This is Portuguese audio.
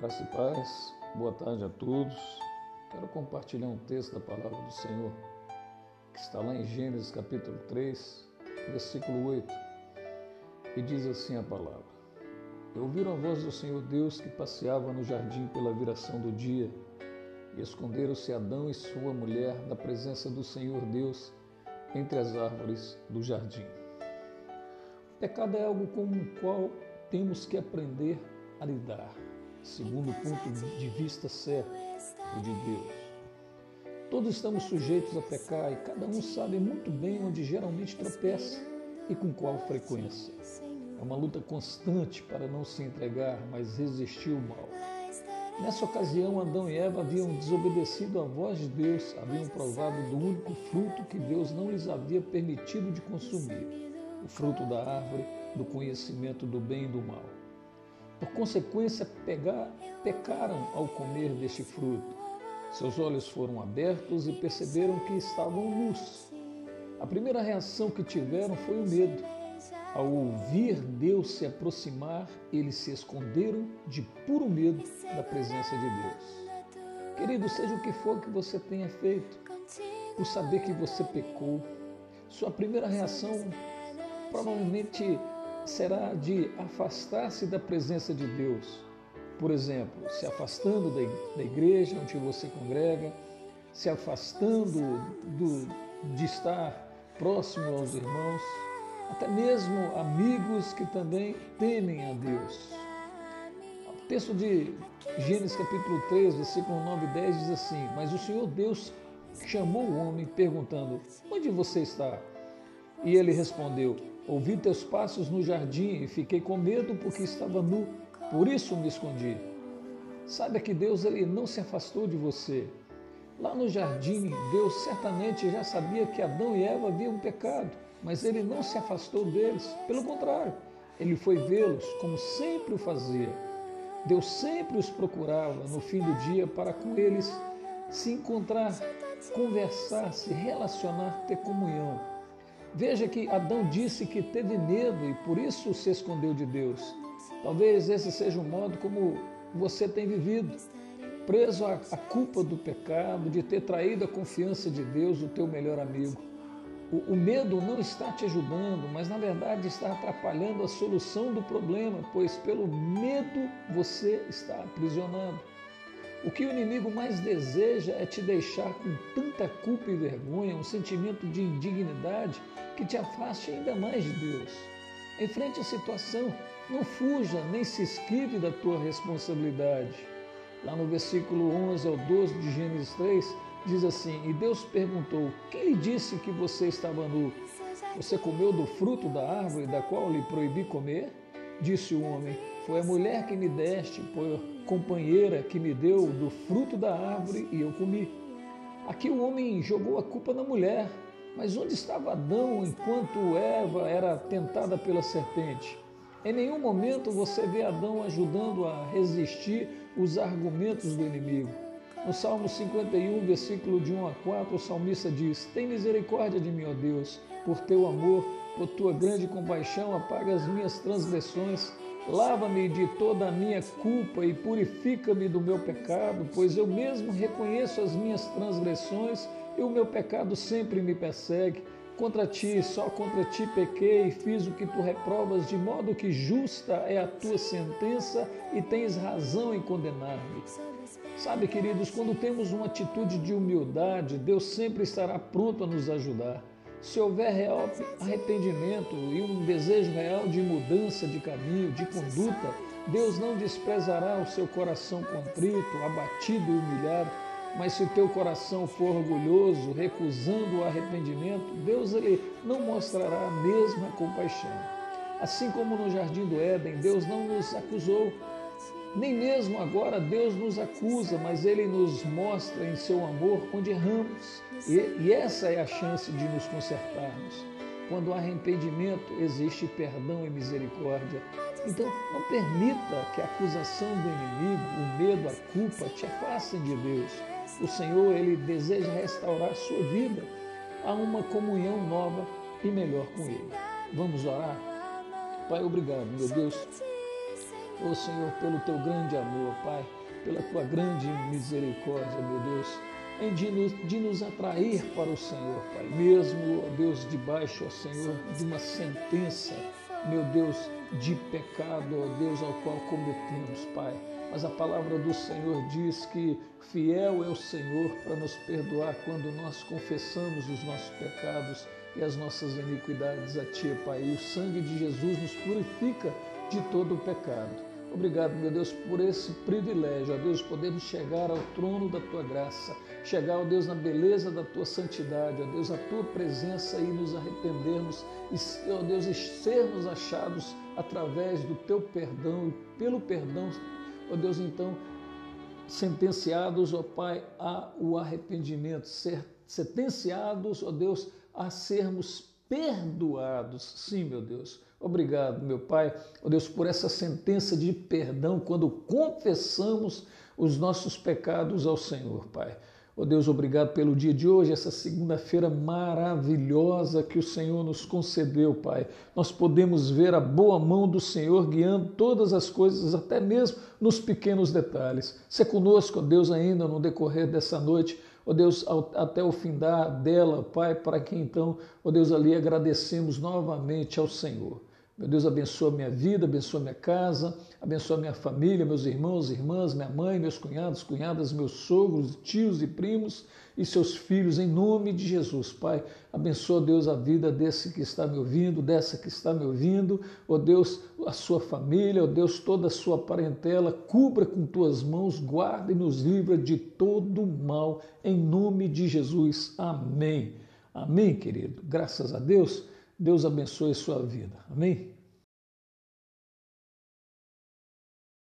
Graça e paz, boa tarde a todos. Quero compartilhar um texto da palavra do Senhor que está lá em Gênesis capítulo 3, versículo 8, e diz assim a palavra: E ouviram a voz do Senhor Deus que passeava no jardim pela viração do dia, e esconderam-se Adão e sua mulher da presença do Senhor Deus entre as árvores do jardim. O pecado é algo com o qual temos que aprender a lidar segundo o ponto de vista certo, o de Deus. Todos estamos sujeitos a pecar e cada um sabe muito bem onde geralmente tropeça e com qual frequência. É uma luta constante para não se entregar, mas resistir ao mal. Nessa ocasião, Adão e Eva haviam desobedecido à voz de Deus, haviam provado do único fruto que Deus não lhes havia permitido de consumir, o fruto da árvore do conhecimento do bem e do mal. Por consequência, pecaram ao comer deste fruto. Seus olhos foram abertos e perceberam que estavam nus. A primeira reação que tiveram foi o medo. Ao ouvir Deus se aproximar, eles se esconderam de puro medo da presença de Deus. Querido, seja o que for que você tenha feito, por saber que você pecou, sua primeira reação provavelmente será de afastar-se da presença de Deus. Por exemplo, se afastando da igreja onde você congrega, se afastando do, de estar próximo aos irmãos, até mesmo amigos que também temem a Deus. O texto de Gênesis capítulo 3, versículo 9 e 10 diz assim: Mas o Senhor Deus chamou o homem perguntando: Onde você está? E ele respondeu: Ouvi teus passos no jardim e fiquei com medo porque estava nu, por isso me escondi. Saiba que Deus ele não se afastou de você. Lá no jardim, Deus certamente já sabia que Adão e Eva haviam pecado, mas ele não se afastou deles. Pelo contrário, ele foi vê-los como sempre o fazia. Deus sempre os procurava no fim do dia para com eles se encontrar, conversar, se relacionar, ter comunhão. Veja que Adão disse que teve medo e por isso se escondeu de Deus. Talvez esse seja o modo como você tem vivido, preso à, culpa do pecado, de ter traído a confiança de Deus, o teu melhor amigo. O, o medo não está te ajudando, mas na verdade está atrapalhando a solução do problema, pois pelo medo você está aprisionado. O que o inimigo mais deseja é te deixar com tanta culpa e vergonha, um sentimento de indignidade que te afaste ainda mais de Deus. Enfrente a situação, não fuja nem se esquive da tua responsabilidade. Lá no versículo 11 ao 12 de Gênesis 3, diz assim: E Deus perguntou: Quem lhe disse que você estava nu? Você comeu do fruto da árvore da qual lhe proibi comer? Disse o homem: Foi a mulher que me deste por companheira que me deu do fruto da árvore e eu comi. Aqui o homem jogou a culpa na mulher. Mas onde estava Adão enquanto Eva era tentada pela serpente? Em nenhum momento você vê Adão ajudando a resistir os argumentos do inimigo. No Salmo 51, versículo de 1 a 4, o salmista diz: Tem misericórdia de mim, ó Deus, por teu amor, por tua grande compaixão, apaga as minhas transgressões, lava-me de toda a minha culpa e purifica-me do meu pecado, pois eu mesmo reconheço as minhas transgressões e o meu pecado sempre me persegue. Contra ti, só contra ti pequei e fiz o que tu reprovas, de modo que justa é a tua sentença e tens razão em condenar-me. Sabe, queridos, quando temos uma atitude de humildade, Deus sempre estará pronto a nos ajudar. Se houver real arrependimento e um desejo real de mudança de caminho, de conduta, Deus não desprezará o seu coração contrito, abatido e humilhado mas se o teu coração for orgulhoso, recusando o arrependimento, Deus ele não mostrará a mesma compaixão. Assim como no jardim do Éden, Deus não nos acusou, nem mesmo agora Deus nos acusa, mas Ele nos mostra em seu amor onde erramos. E, e essa é a chance de nos consertarmos. Quando há arrependimento, existe perdão e misericórdia. Então, não permita que a acusação do inimigo, o medo, a culpa te afastem de Deus. O Senhor, Ele deseja restaurar a sua vida a uma comunhão nova e melhor com Ele. Vamos orar? Pai, obrigado, meu Deus, Ó oh, Senhor, pelo teu grande amor, Pai, pela tua grande misericórdia, meu Deus, de nos, de nos atrair para o Senhor, Pai, mesmo, ó Deus, debaixo, ó Senhor, de uma sentença, meu Deus, de pecado, ó Deus, ao qual cometemos, Pai. Mas a palavra do Senhor diz que fiel é o Senhor para nos perdoar quando nós confessamos os nossos pecados e as nossas iniquidades a Ti, Pai. E o sangue de Jesus nos purifica de todo o pecado. Obrigado, meu Deus, por esse privilégio, ó Deus, podermos chegar ao trono da tua graça, chegar, ó Deus, na beleza da tua santidade, ó Deus, a tua presença e nos arrependermos e, ó Deus, e sermos achados através do teu perdão e pelo perdão, ó Deus, então, sentenciados, ó Pai, ao arrependimento, sentenciados, ó Deus, a sermos perdoados. Sim, meu Deus. Obrigado, meu Pai, ó Deus, por essa sentença de perdão quando confessamos os nossos pecados ao Senhor, Pai. Ó Deus, obrigado pelo dia de hoje, essa segunda-feira maravilhosa que o Senhor nos concedeu, Pai. Nós podemos ver a boa mão do Senhor guiando todas as coisas, até mesmo nos pequenos detalhes. Se conosco, Deus, ainda no decorrer dessa noite ó Deus, até o fim dela, Pai, para que então, ó Deus, ali agradecemos novamente ao Senhor. Meu Deus, abençoa minha vida, abençoa minha casa, abençoa minha família, meus irmãos, irmãs, minha mãe, meus cunhados, cunhadas, meus sogros, tios e primos e seus filhos, em nome de Jesus, Pai. Abençoa, Deus, a vida desse que está me ouvindo, dessa que está me ouvindo, ó Deus, a sua família, ó Deus, toda a sua parentela, cubra com tuas mãos, guarda e nos livra de todo mal, em nome de Jesus. Amém. Amém, querido. Graças a Deus. Deus abençoe sua vida. Amém?